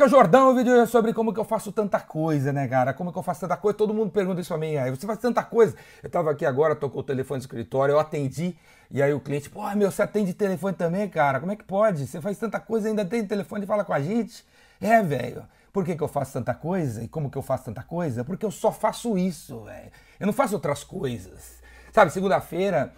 aqui o Jordão, o vídeo é sobre como que eu faço tanta coisa, né, cara? Como que eu faço tanta coisa? Todo mundo pergunta isso pra mim. Aí, você faz tanta coisa? Eu tava aqui agora, tocou o telefone do escritório, eu atendi, e aí o cliente, pô, meu, você atende telefone também, cara? Como é que pode? Você faz tanta coisa, ainda tem telefone e fala com a gente? É, velho. Por que, que eu faço tanta coisa? E como que eu faço tanta coisa? Porque eu só faço isso, velho. Eu não faço outras coisas. Sabe, segunda-feira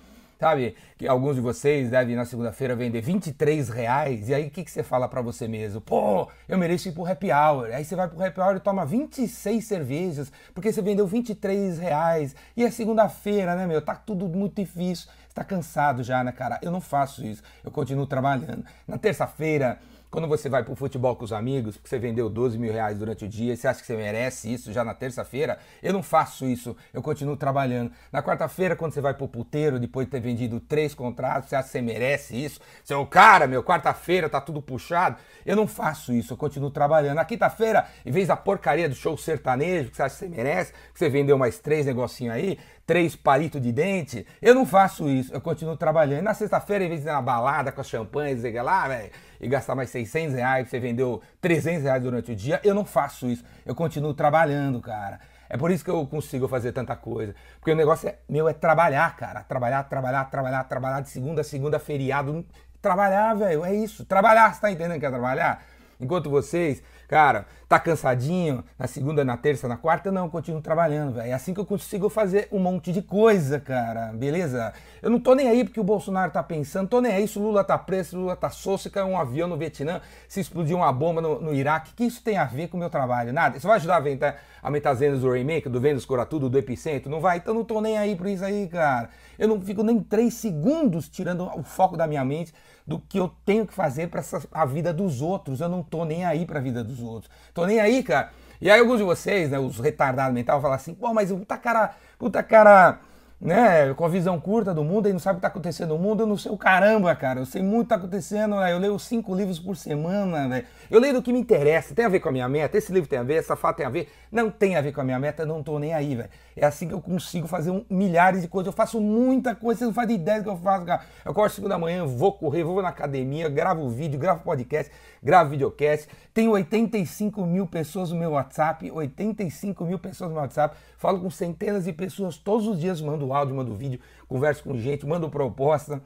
Sabe, que alguns de vocês devem na segunda-feira vender 23 reais, e aí o que, que você fala para você mesmo? Pô, eu mereço ir pro happy hour. Aí você vai pro happy hour e toma 26 cervejas, porque você vendeu 23 reais. E é segunda-feira, né, meu? Tá tudo muito difícil. Você tá cansado já, né, cara? Eu não faço isso. Eu continuo trabalhando. Na terça-feira, quando você vai pro futebol com os amigos, porque você vendeu 12 mil reais durante o dia, você acha que você merece isso já na terça-feira? Eu não faço isso, eu continuo trabalhando. Na quarta-feira, quando você vai pro puteiro, depois de ter vendido três contratos, você acha que você merece isso? Você é o cara, meu, quarta-feira tá tudo puxado. Eu não faço isso, eu continuo trabalhando. Na quinta-feira, em vez da porcaria do show sertanejo, que você acha que você merece, que você vendeu mais três negocinhos aí, três palitos de dente, eu não faço isso, eu continuo trabalhando. E na sexta-feira, em vez de ir na balada com as champanhes e lá, velho, e gastar mais 600 reais, você vendeu 300 reais durante o dia, eu não faço isso. Eu continuo trabalhando, cara. É por isso que eu consigo fazer tanta coisa. Porque o negócio é, meu é trabalhar, cara. Trabalhar, trabalhar, trabalhar, trabalhar de segunda a segunda, feriado. Trabalhar, velho, é isso. Trabalhar, você tá entendendo que é trabalhar? Enquanto vocês, cara, tá cansadinho na segunda, na terça, na quarta, não, continuo trabalhando, velho. É assim que eu consigo fazer um monte de coisa, cara, beleza? Eu não tô nem aí porque o Bolsonaro tá pensando, tô nem aí se o Lula tá preso, o Lula tá solto, se caiu um avião no Vietnã, se explodiu uma bomba no, no Iraque, que isso tem a ver com o meu trabalho? Nada. Isso vai ajudar a aumentar, aumentar as vendas do Rainmaker, do Vendas Cora Tudo, do Epicentro? Não vai? Então não tô nem aí por isso aí, cara. Eu não fico nem três segundos tirando o foco da minha mente do que eu tenho que fazer para a vida dos outros. Eu não tô nem aí para a vida dos outros. Tô nem aí, cara. E aí alguns de vocês, né, os retardados mentais, falam assim, pô, mas puta cara, puta cara né, com a visão curta do mundo e não sabe o que está acontecendo no mundo, eu não sei o caramba, cara. Eu sei muito o que está acontecendo, né? eu leio cinco livros por semana, velho. Eu leio do que me interessa, tem a ver com a minha meta, esse livro tem a ver, essa fato tem a ver. Não tem a ver com a minha meta, não tô nem aí, velho. É assim que eu consigo fazer um, milhares de coisas. Eu faço muita coisa, vocês não fazem ideia do que eu faço, cara. Eu acordo 5 da manhã, vou correr, vou na academia, gravo vídeo, gravo podcast, gravo videocast. Tenho 85 mil pessoas no meu WhatsApp, 85 mil pessoas no meu WhatsApp. Falo com centenas de pessoas todos os dias, mando áudio, mando vídeo, converso com gente, mando proposta.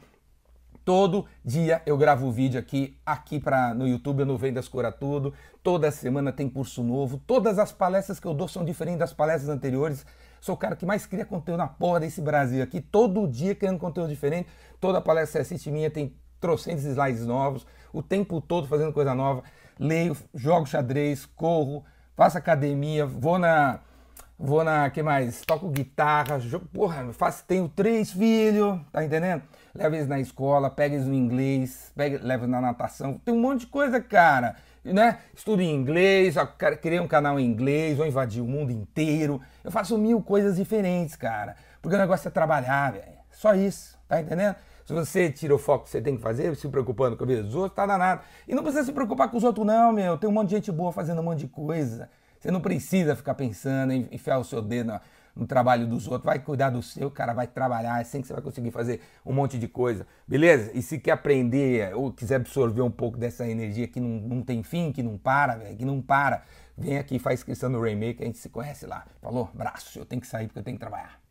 Todo dia eu gravo vídeo aqui, aqui pra, no YouTube, no Vendas Cura Tudo. Toda semana tem curso novo. Todas as palestras que eu dou são diferentes das palestras anteriores. Sou o cara que mais cria conteúdo na porra desse Brasil aqui. Todo dia criando conteúdo diferente. Toda palestra que você assiste minha tem trocentos slides novos. O tempo todo fazendo coisa nova. Leio, jogo xadrez, corro, faço academia, vou na Vou na, que mais? Toco guitarra, jogo, porra, faço, tenho três filhos, tá entendendo? Levo eles na escola, pego eles no inglês, pego, levo na natação, tem um monte de coisa, cara, né? Estudo em inglês, criei um canal em inglês, vou invadir o mundo inteiro, eu faço mil coisas diferentes, cara, porque o negócio é trabalhar, velho, só isso, tá entendendo? Se você tira o foco que você tem que fazer, se preocupando com a vida dos outros, tá danado. E não precisa se preocupar com os outros, não, meu. Tem um monte de gente boa fazendo um monte de coisa. Você não precisa ficar pensando em enfiar o seu dedo no, trabalho dos outros. Vai cuidar do seu, cara, vai trabalhar. É assim que você vai conseguir fazer um monte de coisa. Beleza? E se quer aprender ou quiser absorver um pouco dessa energia que não, não tem fim, que não para, véio, que não para, vem aqui, faz inscrição no Rainmaker, a gente se conhece lá. Falou? Braço, eu tenho que sair porque eu tenho que trabalhar.